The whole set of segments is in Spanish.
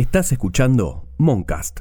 Estás escuchando Moncast.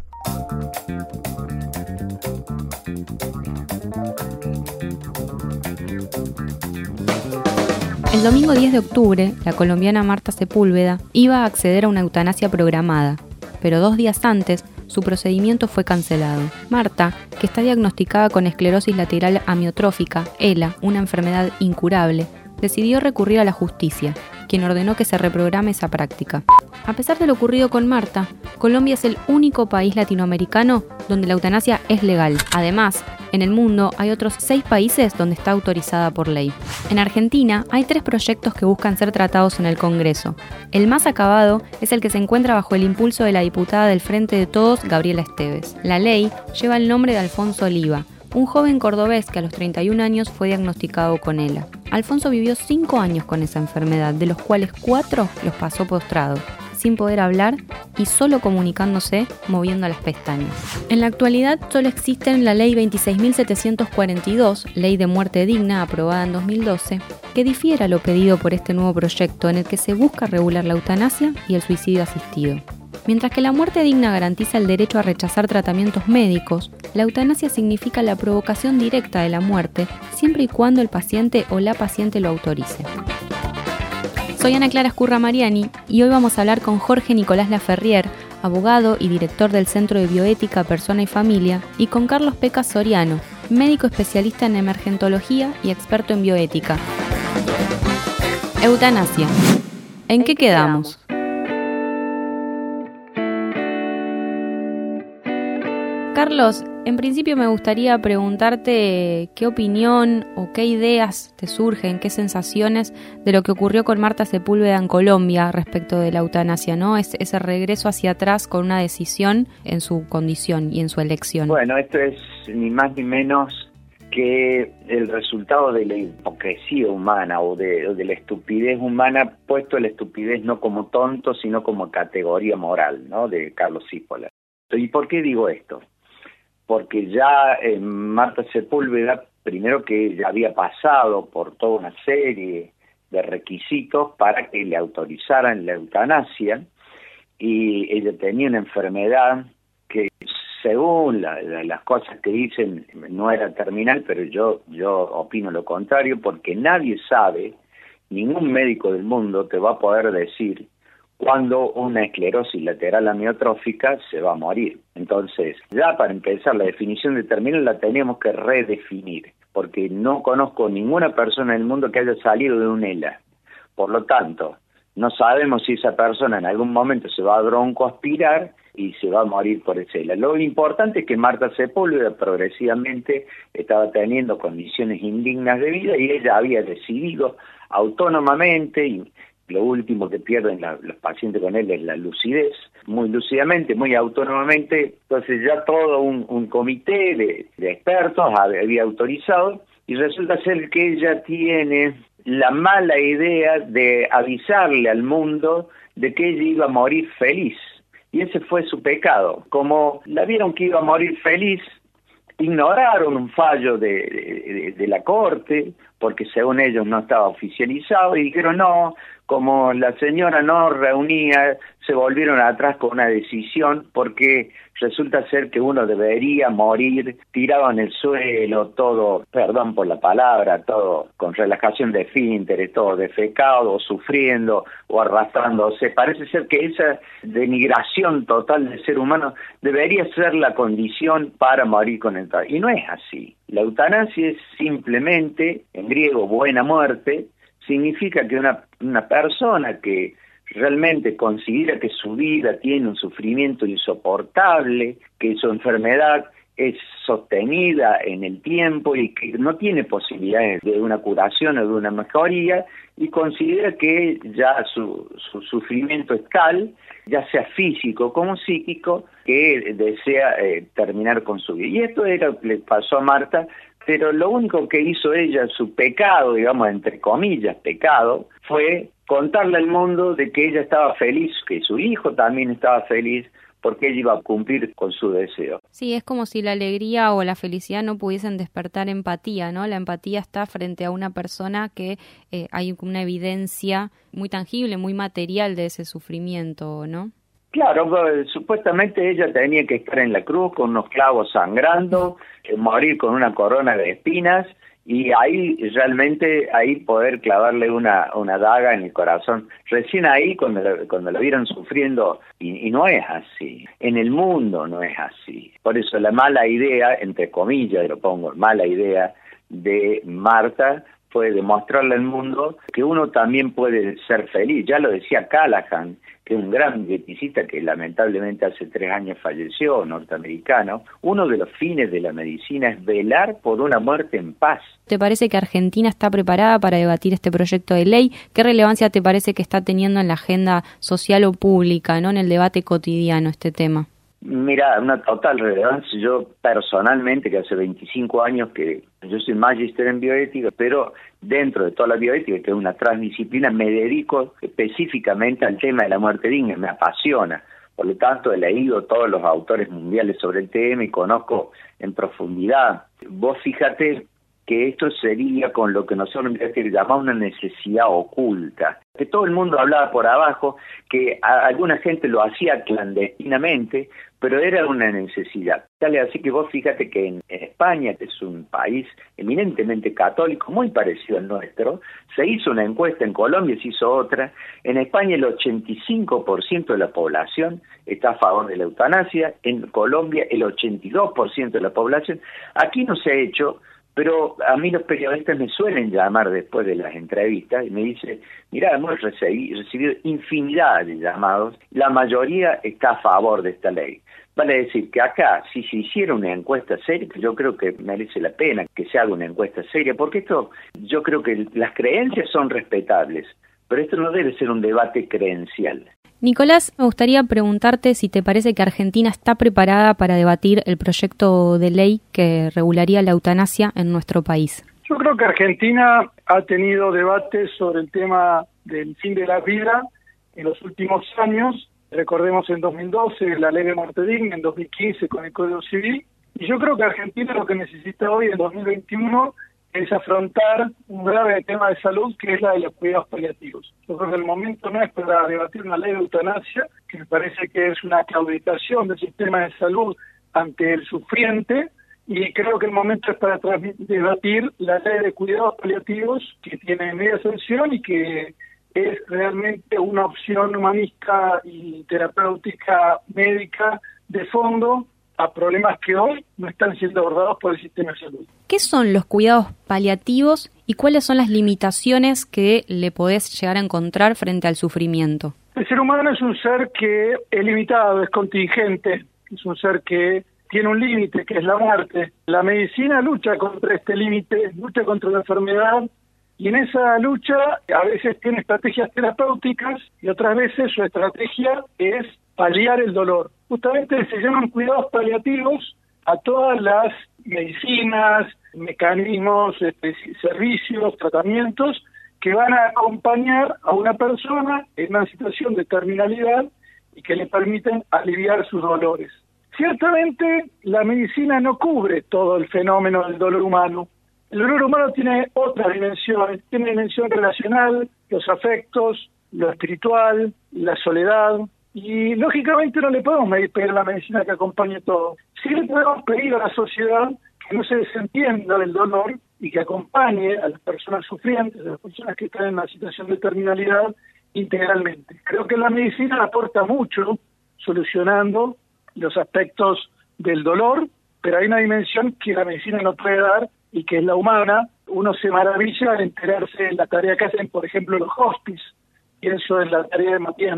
El domingo 10 de octubre, la colombiana Marta Sepúlveda iba a acceder a una eutanasia programada, pero dos días antes su procedimiento fue cancelado. Marta, que está diagnosticada con esclerosis lateral amiotrófica, ELA, una enfermedad incurable, decidió recurrir a la justicia, quien ordenó que se reprograme esa práctica. A pesar de lo ocurrido con Marta, Colombia es el único país latinoamericano donde la eutanasia es legal. Además, en el mundo hay otros seis países donde está autorizada por ley. En Argentina hay tres proyectos que buscan ser tratados en el Congreso. El más acabado es el que se encuentra bajo el impulso de la diputada del Frente de Todos, Gabriela Esteves. La ley lleva el nombre de Alfonso Oliva, un joven cordobés que a los 31 años fue diagnosticado con ELA. Alfonso vivió 5 años con esa enfermedad, de los cuales 4 los pasó postrado, sin poder hablar y solo comunicándose moviendo las pestañas. En la actualidad solo existen la Ley 26.742, Ley de Muerte Digna, aprobada en 2012, que difiera lo pedido por este nuevo proyecto en el que se busca regular la eutanasia y el suicidio asistido. Mientras que la muerte digna garantiza el derecho a rechazar tratamientos médicos, la eutanasia significa la provocación directa de la muerte siempre y cuando el paciente o la paciente lo autorice. Soy Ana Clara Escurra Mariani y hoy vamos a hablar con Jorge Nicolás Laferrier, abogado y director del Centro de Bioética Persona y Familia, y con Carlos Pecas Soriano, médico especialista en emergentología y experto en bioética. Eutanasia. ¿En qué quedamos? Carlos, en principio me gustaría preguntarte qué opinión o qué ideas te surgen, qué sensaciones de lo que ocurrió con Marta Sepúlveda en Colombia respecto de la eutanasia, ¿no? Es, ese regreso hacia atrás con una decisión en su condición y en su elección. Bueno, esto es ni más ni menos que el resultado de la hipocresía humana o de, la estupidez humana, puesto la estupidez no como tonto, sino como categoría moral, ¿no? De Carlos Cípola. ¿Y por qué digo esto? Porque ya eh, Marta Sepúlveda, primero que ya había pasado por toda una serie de requisitos para que le autorizaran la eutanasia, y ella tenía una enfermedad que según las cosas que dicen no era terminal, pero yo, yo opino lo contrario, porque nadie sabe, ningún médico del mundo te va a poder decir cuando una esclerosis lateral amiotrófica se va a morir. Entonces, ya para empezar, la definición de terminal la tenemos que redefinir, porque no conozco ninguna persona en el mundo que haya salido de un ELA. Por lo tanto, no sabemos si esa persona en algún momento se va a broncoaspirar y se va a morir por ese ELA. Lo importante es que Marta Sepúlveda progresivamente estaba teniendo condiciones indignas de vida y ella había decidido autónomamente y lo último que pierden los pacientes con él es la lucidez, muy lúcidamente, muy autónomamente, entonces ya todo un, comité de, expertos había autorizado y resulta ser que ella tiene la mala idea de avisarle al mundo de que ella iba a morir feliz. Y ese fue su pecado. Como la vieron que iba a morir feliz, ignoraron un fallo de, de, la corte, porque según ellos no estaba oficializado, y dijeron, no, como la señora no reunía, se volvieron atrás con una decisión porque resulta ser que uno debería morir tirado en el suelo, todo, perdón por la palabra, todo con relajación de esfínteres, todo defecado, o sufriendo o arrastrándose. Parece ser que esa denigración total del ser humano debería ser la condición para morir con el Y no es así. La eutanasia es simplemente, en griego, buena muerte, significa que una, una persona que realmente considera que su vida tiene un sufrimiento insoportable, que su enfermedad es sostenida en el tiempo y que no tiene posibilidades de una curación o de una mejoría y considera que ya su, su sufrimiento es tal, ya sea físico como psíquico, que desea eh, terminar con su vida. Y esto era lo que le pasó a Marta pero lo único que hizo ella, su pecado, digamos, entre comillas, pecado, fue contarle al mundo de que ella estaba feliz, que su hijo también estaba feliz, porque ella iba a cumplir con su deseo. Sí, es como si la alegría o la felicidad no pudiesen despertar empatía, ¿no? La empatía está frente a una persona que eh, hay una evidencia muy tangible, muy material de ese sufrimiento, ¿no? Claro, pues, supuestamente ella tenía que estar en la cruz con unos clavos sangrando, eh, morir con una corona de espinas y ahí realmente ahí poder clavarle una, una daga en el corazón. Recién ahí cuando la, cuando la vieron sufriendo y no es así, en el mundo no es así. Por eso la mala idea, entre comillas lo pongo, mala idea de Marta fue demostrarle al mundo que uno también puede ser feliz. Ya lo decía Callahan, que es un gran dieticista que lamentablemente hace tres años falleció, norteamericano. Uno de los fines de la medicina es velar por una muerte en paz. ¿Te parece que Argentina está preparada para debatir este proyecto de ley? ¿Qué relevancia te parece que está teniendo en la agenda social o pública, no en el debate cotidiano este tema? Mira, una total relevancia. Yo personalmente, que hace 25 años que yo soy magister en bioética, pero dentro de toda la bioética, que es una transdisciplina, me dedico específicamente al tema de la muerte digna, me apasiona. Por lo tanto, he leído todos los autores mundiales sobre el tema y conozco en profundidad. Vos fíjate que esto sería con lo que nosotros llamamos una necesidad oculta, que todo el mundo hablaba por abajo, que alguna gente lo hacía clandestinamente, pero era una necesidad. Así que vos fíjate que en, España, que es un país eminentemente católico, muy parecido al nuestro, se hizo una encuesta, en Colombia se hizo otra, en España el 85% de la población está a favor de la eutanasia, en Colombia el 82% de la población, aquí no se ha hecho pero a mí los periodistas me suelen llamar después de las entrevistas y me dicen, mira, hemos recibido infinidad de llamados, la mayoría está a favor de esta ley. Vale decir que acá, si se hiciera una encuesta seria, yo creo que merece la pena que se haga una encuesta seria, porque esto, yo creo que las creencias son respetables, pero esto no debe ser un debate creencial. Nicolás, me gustaría preguntarte si te parece que Argentina está preparada para debatir el proyecto de ley que regularía la eutanasia en nuestro país. Yo creo que Argentina ha tenido debates sobre el tema del fin de la vida en los últimos años. Recordemos en 2012 la ley de muerte en 2015 con el Código Civil. Y yo creo que Argentina lo que necesita hoy en 2021 es afrontar un grave tema de salud que es la de los cuidados paliativos. Yo el momento no es para debatir una ley de eutanasia, que me parece que es una claudicación del sistema de salud ante el sufriente, y creo que el momento es para debatir la ley de cuidados paliativos que tiene media sanción y que es realmente una opción humanista y terapéutica médica de fondo a problemas que hoy no están siendo abordados por el sistema de salud. ¿Qué son los cuidados paliativos y cuáles son las limitaciones que le podés llegar a encontrar frente al sufrimiento? El ser humano es un ser que es limitado, es contingente, es un ser que tiene un límite, que es la muerte. La medicina lucha contra este límite, lucha contra la enfermedad y en esa lucha a veces tiene estrategias terapéuticas y otras veces su estrategia es paliar el dolor. Justamente se llaman cuidados paliativos a todas las medicinas, mecanismos, este, servicios, tratamientos que van a acompañar a una persona en una situación de terminalidad y que le permiten aliviar sus dolores. Ciertamente la medicina no cubre todo el fenómeno del dolor humano. El dolor humano tiene otras dimensiones, tiene dimensión relacional, los afectos, lo espiritual, la soledad, y lógicamente no le podemos pedir la medicina que acompañe todo. Sí le podemos pedir a la sociedad que no se desentienda del dolor y que acompañe a las personas sufrientes, a las personas que están en una situación de terminalidad integralmente. Creo que la medicina aporta mucho solucionando los aspectos del dolor, pero hay una dimensión que la medicina no puede dar y que es la humana. Uno se maravilla de enterarse de la tarea que hacen, por ejemplo, los hospices. Pienso en la tarea de Matías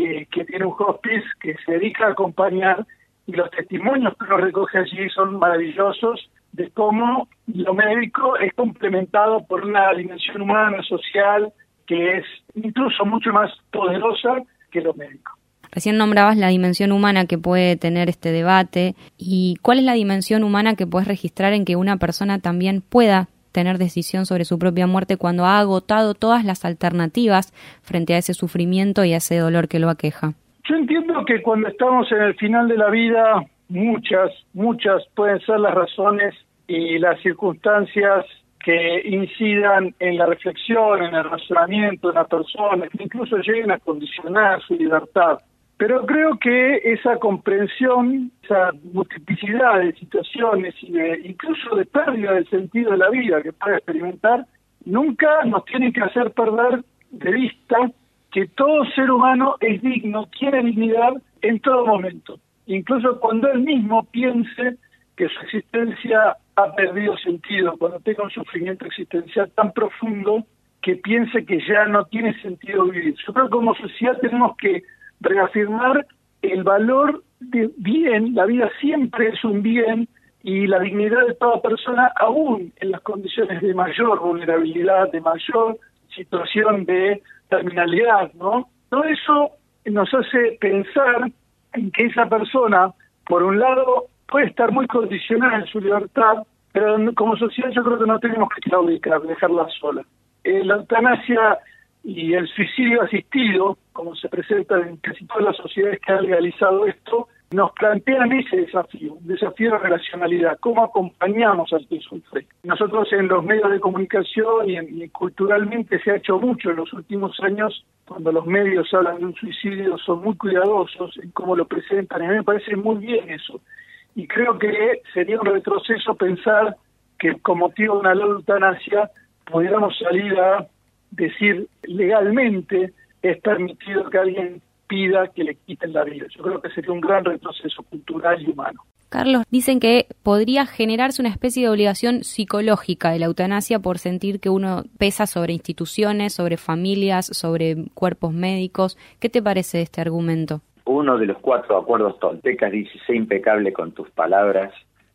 Nahum, que tiene un hospice que se dedica a acompañar y los testimonios que uno recoge allí son maravillosos de cómo lo médico es complementado por una dimensión humana, social, que es incluso mucho más poderosa que lo médico. Recién nombrabas la dimensión humana que puede tener este debate y cuál es la dimensión humana que puedes registrar en que una persona también pueda tener decisión sobre su propia muerte cuando ha agotado todas las alternativas frente a ese sufrimiento y a ese dolor que lo aqueja. Yo entiendo que cuando estamos en el final de la vida, muchas, muchas pueden ser las razones y las circunstancias que incidan en la reflexión, en el razonamiento de la persona, que incluso lleguen a condicionar su libertad. Pero creo que esa comprensión, esa multiplicidad de situaciones incluso de pérdida del sentido de la vida que puede experimentar, nunca nos tiene que hacer perder de vista que todo ser humano es digno, tiene dignidad en todo momento, incluso cuando él mismo piense que su existencia ha perdido sentido, cuando tenga un sufrimiento existencial tan profundo que piense que ya no tiene sentido vivir. Yo creo como sociedad tenemos que reafirmar el valor de bien, la vida siempre es un bien y la dignidad de toda persona aún en las condiciones de mayor vulnerabilidad, de mayor situación de terminalidad, ¿no? Todo eso nos hace pensar en que esa persona, por un lado, puede estar muy condicionada en su libertad, pero como sociedad yo creo que no tenemos que claudicar, dejarla sola. Eh, la eutanasia y el suicidio asistido, como se presenta en casi todas las sociedades que han legalizado esto, nos plantean ese desafío, un desafío de relacionalidad, cómo acompañamos al que sufre. Nosotros en los medios de comunicación y, culturalmente se ha hecho mucho en los últimos años, cuando los medios hablan de un suicidio son muy cuidadosos en cómo lo presentan, y a mí me parece muy bien eso. Y creo que sería un retroceso pensar que con motivo de una ley de eutanasia pudiéramos salir a decir legalmente es permitido que alguien pida que le quiten la vida. Yo creo que sería un gran retroceso cultural y humano. Carlos, dicen que podría generarse una especie de obligación psicológica de la eutanasia por sentir que uno pesa sobre instituciones, sobre familias, sobre cuerpos médicos. ¿Qué te parece este argumento? Uno de los cuatro acuerdos toltecas dice, sé impecable con tus palabras,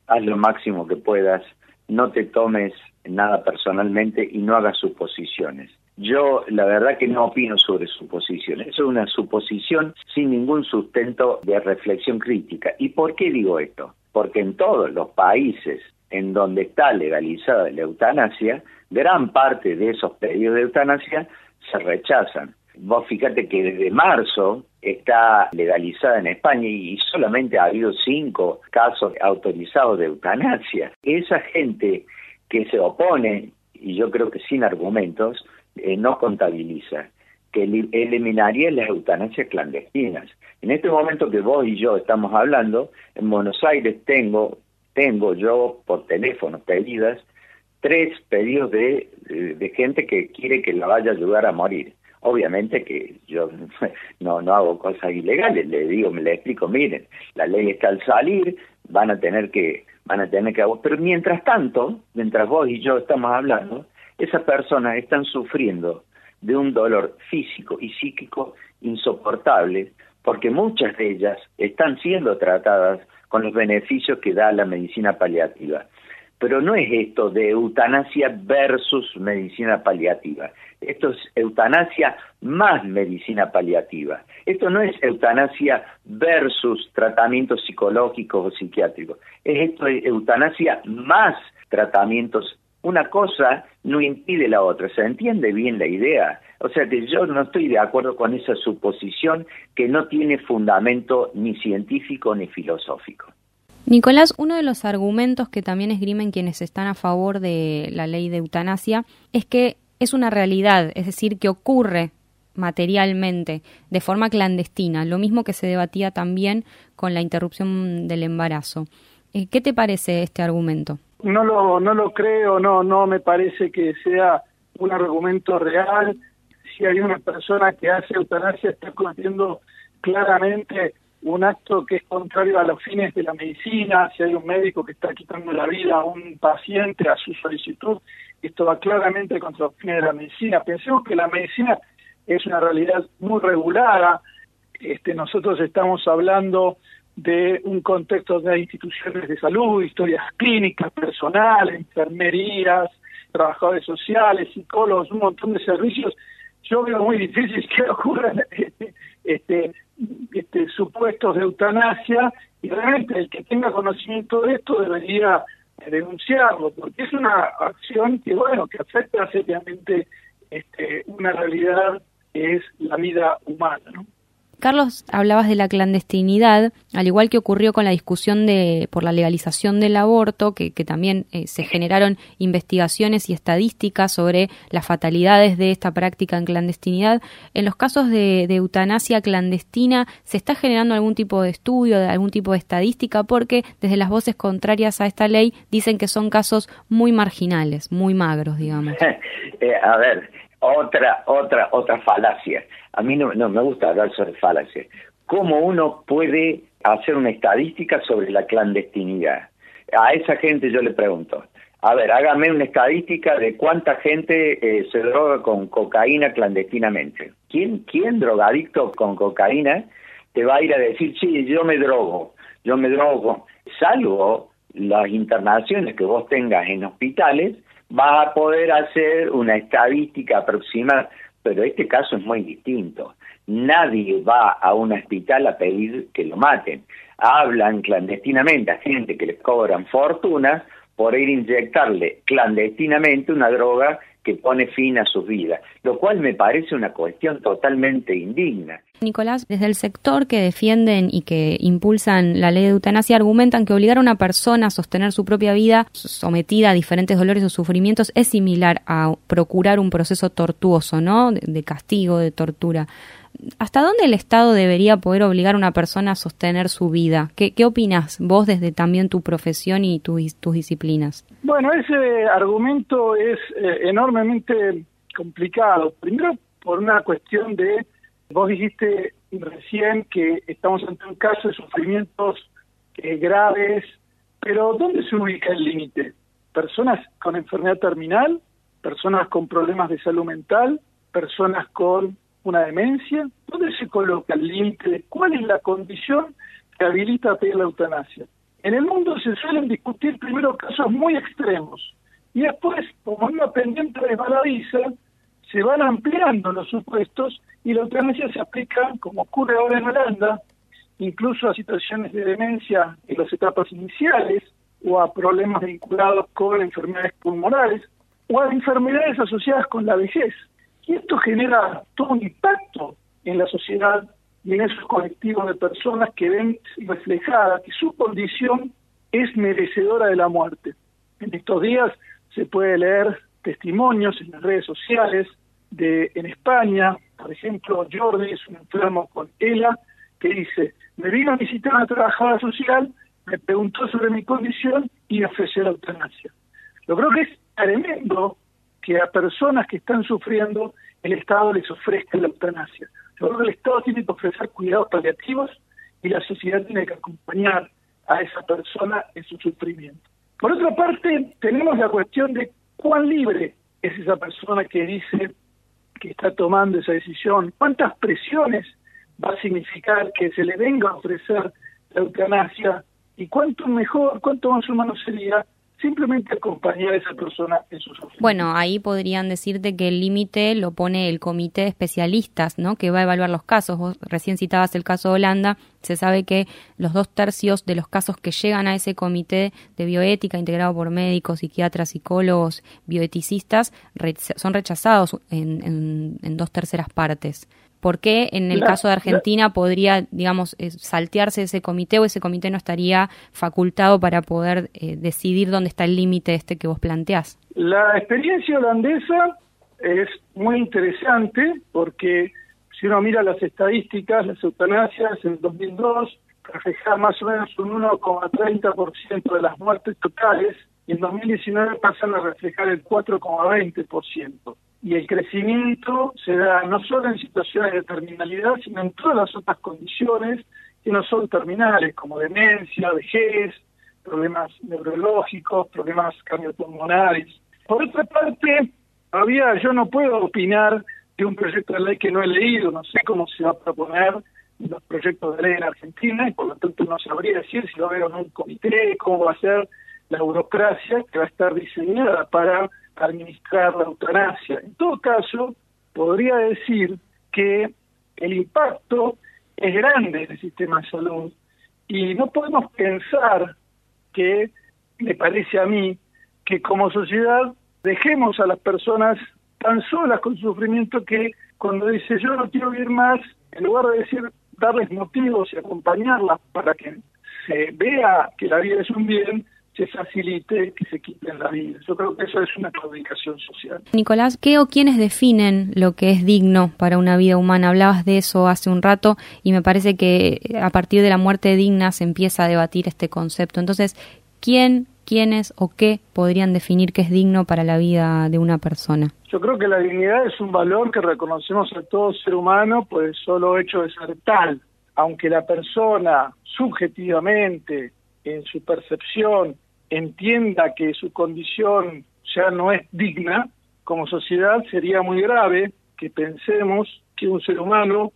haz lo máximo que puedas, no te tomes nada personalmente y no hagas suposiciones. Yo la verdad que no opino sobre suposiciones, es una suposición sin ningún sustento de reflexión crítica. ¿Y por qué digo esto? Porque en todos los países en donde está legalizada la eutanasia, gran parte de esos pedidos de eutanasia se rechazan. Vos fíjate que desde marzo está legalizada en España y solamente ha habido cinco casos autorizados de eutanasia. Esa gente que se opone, y yo creo que sin argumentos, eh, no contabiliza, que eliminaría las eutanasias clandestinas. En este momento que vos y yo estamos hablando, en Buenos Aires tengo, tengo yo por teléfono pedidas, tres pedidos de, de, gente que quiere que la vaya a ayudar a morir. Obviamente que yo no, no hago cosas ilegales, le digo, me le explico, miren, la ley está al salir, van a tener que, van a tener que, pero mientras tanto, mientras vos y yo estamos hablando, esas personas están sufriendo de un dolor físico y psíquico insoportable porque muchas de ellas están siendo tratadas con los beneficios que da la medicina paliativa. Pero no es esto de eutanasia versus medicina paliativa. Esto es eutanasia más medicina paliativa. Esto no es eutanasia versus tratamientos psicológicos o psiquiátricos. Es esto de eutanasia más tratamientos una cosa no impide la otra. ¿Se entiende bien la idea? O sea que yo no estoy de acuerdo con esa suposición que no tiene fundamento ni científico ni filosófico. Nicolás, uno de los argumentos que también esgrimen quienes están a favor de la ley de eutanasia es que es una realidad, es decir, que ocurre materialmente, de forma clandestina, lo mismo que se debatía también con la interrupción del embarazo. Eh, ¿Qué te parece este argumento? No lo, no lo creo, no, no me parece que sea un argumento real. Si hay una persona que hace eutanasia, está cometiendo claramente un acto que es contrario a los fines de la medicina, si hay un médico que está quitando la vida a un paciente a su solicitud, esto va claramente contra los fines de la medicina. Pensemos que la medicina es una realidad muy regulada, este, nosotros estamos hablando de un contexto de instituciones de salud, historias clínicas, personal, enfermerías, trabajadores sociales, psicólogos, un montón de servicios. Yo veo muy difícil que ocurran este, este, supuestos de eutanasia y realmente el que tenga conocimiento de esto debería denunciarlo, porque es una acción que, bueno, que afecta seriamente este, una realidad que es la vida humana, ¿no? Carlos, hablabas de la clandestinidad, al igual que ocurrió con la discusión de por la legalización del aborto, que, también eh, se generaron investigaciones y estadísticas sobre las fatalidades de esta práctica en clandestinidad. En los casos de, eutanasia clandestina, ¿se está generando algún tipo de estudio, de algún tipo de estadística? Porque desde las voces contrarias a esta ley dicen que son casos muy marginales, muy magros, digamos. Eh, a ver, otra, otra, otra falacia. A mí no, no me gusta hablar sobre falacias. ¿Cómo uno puede hacer una estadística sobre la clandestinidad? A esa gente yo le pregunto, a ver, hágame una estadística de cuánta gente eh, se droga con cocaína clandestinamente. ¿Quién, ¿Quién drogadicto con cocaína te va a ir a decir, sí, yo me drogo, yo me drogo? Salvo las internaciones que vos tengas en hospitales, vas a poder hacer una estadística aproximada, pero este caso es muy distinto. Nadie va a un hospital a pedir que lo maten. Hablan clandestinamente a gente que les cobran fortuna por ir a inyectarle clandestinamente una droga que pone fin a sus vidas, lo cual me parece una cuestión totalmente indigna. Nicolás, desde el sector que defienden y que impulsan la ley de eutanasia argumentan que obligar a una persona a sostener su propia vida sometida a diferentes dolores o sufrimientos es similar a procurar un proceso tortuoso, ¿no? De, castigo, de tortura. ¿Hasta dónde el Estado debería poder obligar a una persona a sostener su vida? ¿Qué, qué opinas vos desde también tu profesión y tus disciplinas? Bueno, ese argumento es eh, enormemente complicado. Primero, por una cuestión de Vos dijiste recién que estamos ante un caso de sufrimientos eh, graves, pero ¿dónde se ubica el límite? ¿Personas con enfermedad terminal? ¿Personas con problemas de salud mental? ¿Personas con una demencia? ¿Dónde se coloca el límite? ¿Cuál es la condición que habilita a pedir la eutanasia? En el mundo se suelen discutir primero casos muy extremos y después, como una pendiente resbaladiza, se van ampliando los supuestos y la eutanasia se aplica, como ocurre ahora en Holanda, incluso a situaciones de demencia en las etapas iniciales o a problemas vinculados con enfermedades pulmonares o a enfermedades asociadas con la vejez. Y esto genera todo un impacto en la sociedad y en esos colectivos de personas que ven reflejada que su condición es merecedora de la muerte. En estos días se puede leer testimonios en las redes sociales de en España, por ejemplo, Jordi es un enfermo con ELA, que dice, me vino a visitar una trabajadora social, me preguntó sobre mi condición y ofreció la eutanasia. Yo creo que es tremendo que a personas que están sufriendo el Estado les ofrezca la eutanasia. Yo creo que el Estado tiene que ofrecer cuidados paliativos y la sociedad tiene que acompañar a esa persona en su sufrimiento. Por otra parte, tenemos la cuestión de cuán libre es esa persona que dice que está tomando esa decisión, cuántas presiones va a significar que se le venga a ofrecer la eutanasia y cuánto mejor, cuánto más humano sería simplemente acompañar a esa persona en su sufrimiento. Bueno, ahí podrían decirte que el límite lo pone el comité de especialistas, ¿no? Que va a evaluar los casos. Vos recién citabas el caso de Holanda. Se sabe que los dos tercios de los casos que llegan a ese comité de bioética integrado por médicos, psiquiatras, psicólogos, bioeticistas son rechazados en, en dos terceras partes. ¿Por qué en el caso de Argentina podría, digamos, eh, saltearse ese comité o ese comité no estaría facultado para poder eh, decidir dónde está el límite este que vos planteás? La experiencia holandesa es muy interesante porque si uno mira las estadísticas, las eutanasias en 2002 reflejaban más o menos un 1,30% de las muertes totales y en 2019 pasan a reflejar el 4,20% y el crecimiento se da no solo en situaciones de terminalidad, sino en todas las otras condiciones que no son terminales, como demencia, vejez, problemas neurológicos, problemas cardiopulmonares. Por otra parte, todavía yo no puedo opinar de un proyecto de ley que no he leído, no sé cómo se va a proponer los proyectos de ley en Argentina y por lo tanto no sabría decir si va a haber un comité, cómo va a ser la burocracia que va a estar diseñada para administrar la eutanasia. En todo caso, podría decir que el impacto es grande en el sistema de salud y no podemos pensar que, me parece a mí, que como sociedad dejemos a las personas tan solas con sufrimiento que cuando dice yo no quiero vivir más, en lugar de decir darles motivos y acompañarlas para que se vea que la vida es un bien, se facilite que se quiten la vida. Yo creo que eso es una comunicación social. Nicolás, ¿qué o quiénes definen lo que es digno para una vida humana? Hablabas de eso hace un rato y me parece que a partir de la muerte digna se empieza a debatir este concepto. Entonces, ¿quién, quiénes o qué podrían definir qué es digno para la vida de una persona? Yo creo que la dignidad es un valor que reconocemos a todo ser humano por el solo hecho de ser tal. Aunque la persona subjetivamente, en su percepción, entienda que su condición ya no es digna, como sociedad sería muy grave que pensemos que un ser humano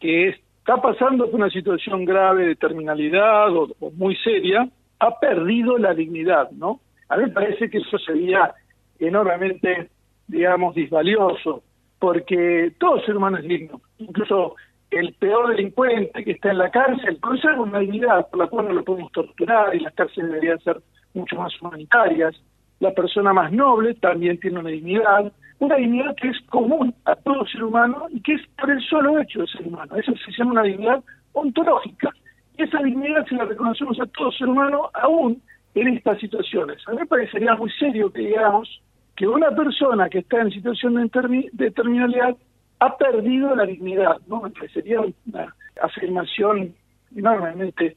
que está pasando por una situación grave de terminalidad o, muy seria, ha perdido la dignidad, ¿no? A mí me parece que eso sería enormemente, digamos, disvalioso, porque todo ser humano es digno, incluso el peor delincuente que está en la cárcel conserva una dignidad por la cual no lo podemos torturar y las cárceles deberían ser mucho más humanitarias. La persona más noble también tiene una dignidad, una dignidad que es común a todo ser humano y que es por el solo hecho de ser humano. Eso se llama una dignidad ontológica. Y esa dignidad se la reconocemos a todo ser humano aún en estas situaciones. A mí me parecería muy serio que digamos que una persona que está en situación de, de terminalidad ha perdido la dignidad, ¿no? Me parecería una afirmación enormemente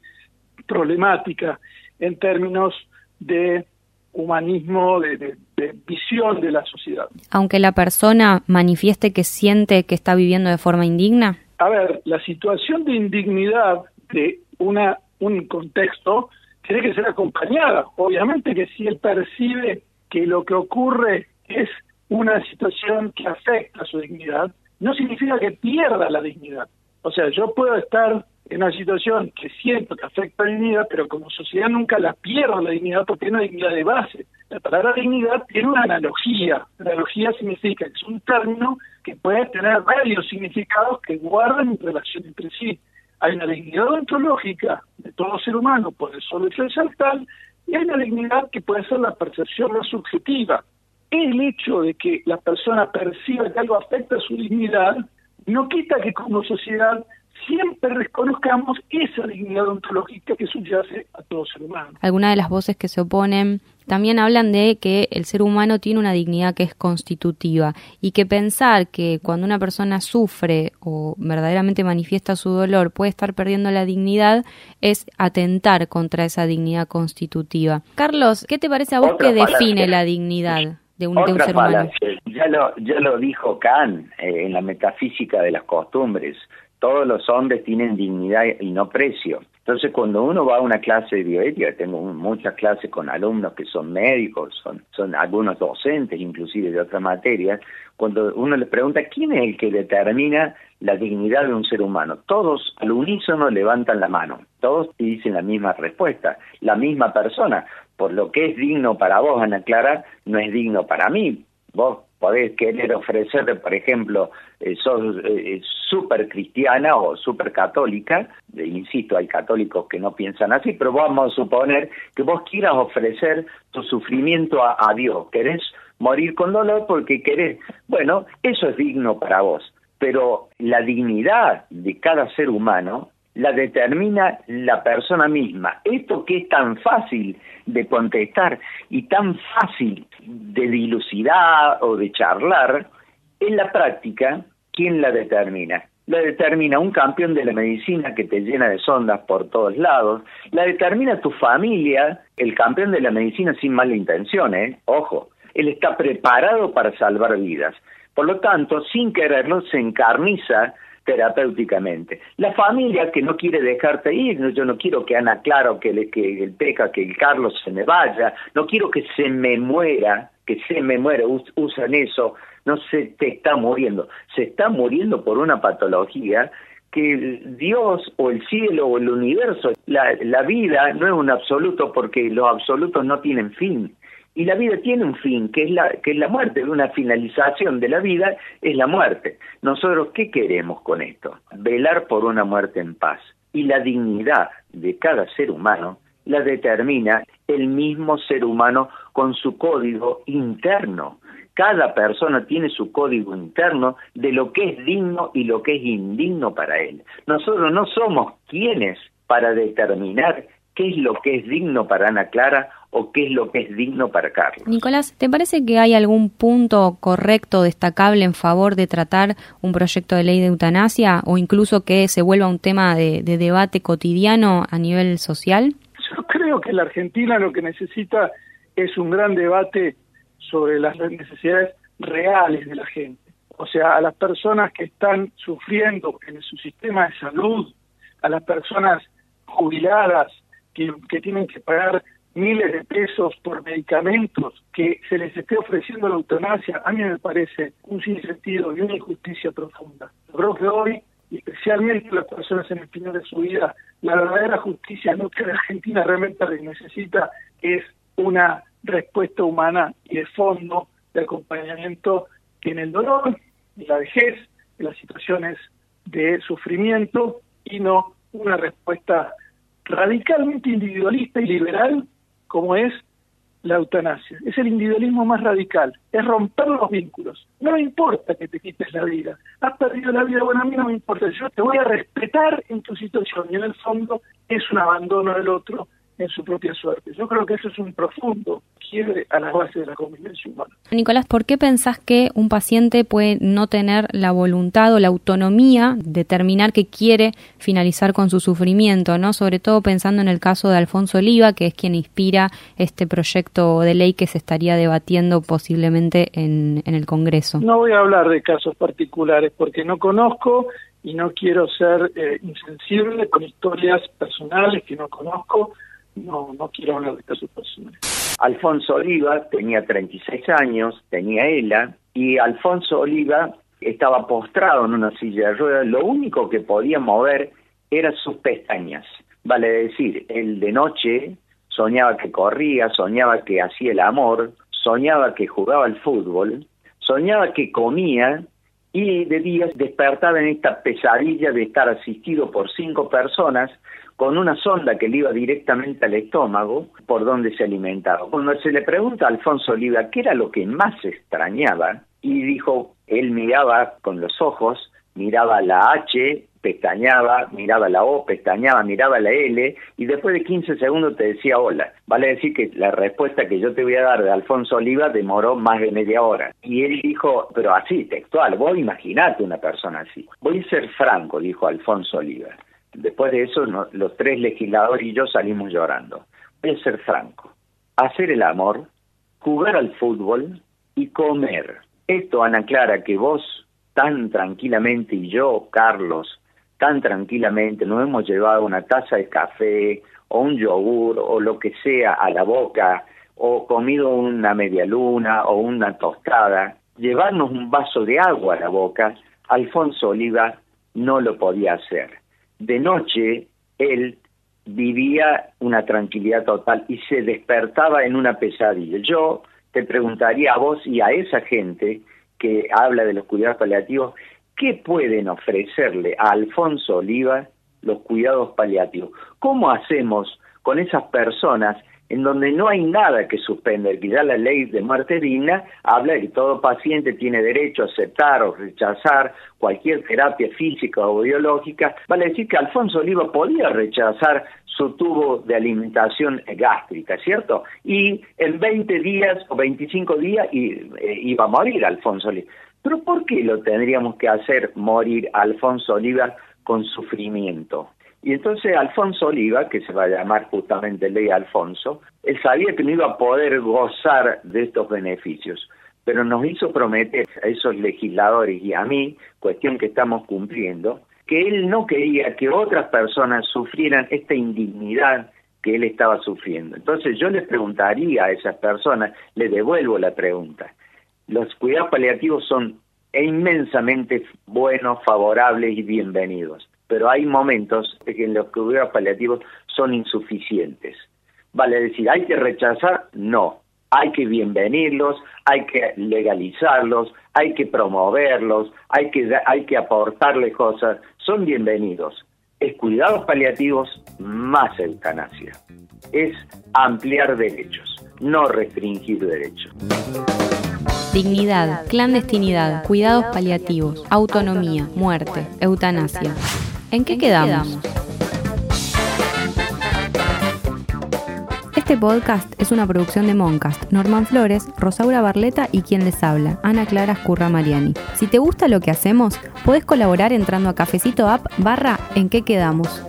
problemática en términos de humanismo, de, visión de la sociedad. Aunque la persona manifieste que siente que está viviendo de forma indigna. A ver, la situación de indignidad de una, un contexto tiene que ser acompañada. Obviamente que si él percibe que lo que ocurre es una situación que afecta a su dignidad, no significa que pierda la dignidad. O sea, yo puedo estar en una situación que siento que afecta a mi dignidad, pero como sociedad nunca la pierdo la dignidad porque es una dignidad de base. La palabra dignidad tiene una analogía. analogía significa es un término que puede tener varios significados que guardan relación entre sí. Hay una dignidad ontológica de todo ser humano por el solo hecho de ser tal, y hay una dignidad que puede ser la percepción más subjetiva. El hecho de que la persona perciba que algo afecta a su dignidad no quita que como sociedad siempre reconozcamos esa dignidad ontológica que subyace a todo ser humano. Algunas de las voces que se oponen también hablan de que el ser humano tiene una dignidad que es constitutiva y que pensar que cuando una persona sufre o verdaderamente manifiesta su dolor puede estar perdiendo la dignidad es atentar contra esa dignidad constitutiva. Carlos, ¿qué te parece a vos que define la dignidad? De un, de un, ser humano. Ya lo, ya lo dijo Kant eh, en la metafísica de las costumbres todos los hombres tienen dignidad y no precio. Entonces, cuando uno va a una clase de bioética, tengo muchas clases con alumnos que son médicos, son, son algunos docentes, inclusive de otras materias, cuando uno les pregunta quién es el que determina la dignidad de un ser humano, todos al unísono levantan la mano, todos dicen la misma respuesta, la misma persona. Por lo que es digno para vos, Ana Clara, no es digno para mí. Vos podés querer ofrecerle, por ejemplo, eh, sos eh, súper cristiana o súper católica, eh, insisto, hay católicos que no piensan así, pero vamos a suponer que vos quieras ofrecer tu sufrimiento a Dios, querés morir con dolor porque querés, bueno, eso es digno para vos, pero la dignidad de cada ser humano la determina la persona misma. Esto que es tan fácil de contestar y tan fácil de dilucidar o de charlar, en la práctica, ¿quién la determina? La determina un campeón de la medicina que te llena de sondas por todos lados, la determina tu familia, el campeón de la medicina sin mala intención, ¿eh? ojo, él está preparado para salvar vidas. Por lo tanto, sin quererlo, se encarniza terapéuticamente. La familia que no quiere dejarte ir, yo no quiero que Ana Claro, que, le, que el Peca, que el Carlos se me vaya, no quiero que se me muera, que se me muera, usan eso, no se te está muriendo, se está muriendo por una patología que Dios o el cielo o el universo, la, la vida no es un absoluto porque los absolutos no tienen fin y la vida tiene un fin, que es la, que es la muerte, una finalización de la vida es la muerte. Nosotros, ¿qué queremos con esto? Velar por una muerte en paz. Y la dignidad de cada ser humano la determina el mismo ser humano con su código interno, Cada persona tiene su código interno de lo que es digno y lo que es indigno para él. Nosotros no somos quienes para determinar qué es lo que es digno para Ana Clara o qué es lo que es digno para Carlos. Nicolás, ¿te parece que hay algún punto correcto, destacable en favor de tratar un proyecto de ley de eutanasia o incluso que se vuelva un tema de, de debate cotidiano a nivel social? Yo creo que la Argentina lo que necesita es un gran debate sobre las necesidades reales de la gente. O sea, a las personas que están sufriendo en su sistema de salud, a las personas jubiladas que, que tienen que pagar miles de pesos por medicamentos, que se les esté ofreciendo la eutanasia, a mí me parece un sinsentido y una injusticia profunda. creo que hoy, especialmente las personas en el final de su vida, la verdadera justicia, lo que la Argentina realmente necesita, es una respuesta humana y de fondo de acompañamiento que en el dolor, en la vejez, en las situaciones de sufrimiento y no una respuesta radicalmente individualista y liberal como es la eutanasia. Es el individualismo más radical, es romper los vínculos. No me importa que te quites la vida. Has perdido la vida, bueno, a mí no me importa. Yo te voy a respetar en tu situación y en el fondo es un abandono del otro en su propia suerte. Yo creo que eso es un profundo quiebre a la base de la convivencia humana. Nicolás, ¿por qué pensás que un paciente puede no tener la voluntad o la autonomía de determinar que quiere finalizar con su sufrimiento, no? Sobre todo pensando en el caso de Alfonso Oliva, que es quien inspira este proyecto de ley que se estaría debatiendo posiblemente en, en el Congreso. No voy a hablar de casos particulares porque no conozco y no quiero ser eh, insensible con historias personales que no conozco no, no quiero hablar de casos personales. Alfonso Oliva tenía 36 años, tenía ELA, y Alfonso Oliva estaba postrado en una silla de ruedas, lo único que podía mover eran sus pestañas. Vale decir, él de noche soñaba que corría, soñaba que hacía el amor, soñaba que jugaba al fútbol, soñaba que comía y de día despertaba en esta pesadilla de estar asistido por cinco personas con una sonda que le iba directamente al estómago por donde se alimentaba. Cuando se le pregunta a Alfonso Oliva qué era lo que más extrañaba, y dijo, él miraba con los ojos, miraba la H, pestañaba, miraba la O, pestañaba, miraba la L, y después de 15 segundos te decía hola. Vale decir que la respuesta que yo te voy a dar de Alfonso Oliva demoró más de media hora. Y él dijo, pero así, textual, vos imaginate una persona así. Voy a ser franco, dijo Alfonso Oliva. Después de eso, los tres legisladores y yo salimos llorando. Voy a ser franco. Hacer el amor, jugar al fútbol y comer. Esto, Ana Clara, que vos tan tranquilamente y yo, Carlos, tan tranquilamente nos hemos llevado una taza de café o un yogur o lo que sea a la boca o comido una media luna o una tostada, llevarnos un vaso de agua a la boca, Alfonso Oliva no lo podía hacer de noche él vivía una tranquilidad total y se despertaba en una pesadilla. Yo te preguntaría a vos y a esa gente que habla de los cuidados paliativos, ¿qué pueden ofrecerle a Alfonso Oliva los cuidados paliativos? ¿Cómo hacemos con esas personas en donde no hay nada que suspender, ya la ley de muerte digna habla de que todo paciente tiene derecho a aceptar o rechazar cualquier terapia física o biológica, vale decir que Alfonso Oliva podía rechazar su tubo de alimentación gástrica, ¿cierto? Y en 20 días o 25 días eh, iba a morir Alfonso Oliva. Pero ¿por qué lo tendríamos que hacer morir Alfonso Oliva con sufrimiento? Y entonces Alfonso Oliva, que se va a llamar justamente Ley Alfonso, él sabía que no iba a poder gozar de estos beneficios, pero nos hizo prometer a esos legisladores y a mí, cuestión que estamos cumpliendo, que él no quería que otras personas sufrieran esta indignidad que él estaba sufriendo. Entonces yo les preguntaría a esas personas, le devuelvo la pregunta, los cuidados paliativos son inmensamente buenos, favorables y bienvenidos pero hay momentos en los que cuidados paliativos son insuficientes. Vale decir, ¿hay que rechazar? No. Hay que bienvenirlos, hay que legalizarlos, hay que promoverlos, hay que, hay que aportarles cosas. Son bienvenidos. Es cuidados paliativos más eutanasia. Es ampliar derechos, no restringir derechos. Dignidad, clandestinidad, cuidados paliativos, autonomía, muerte, eutanasia. ¿En qué, quedamos? Este podcast es una producción de Moncast, Norman Flores, Rosaura Barleta y quien les habla, Ana Clara Escurra Mariani. Si te gusta lo que hacemos, puedes colaborar entrando a cafecito app barra en qué quedamos.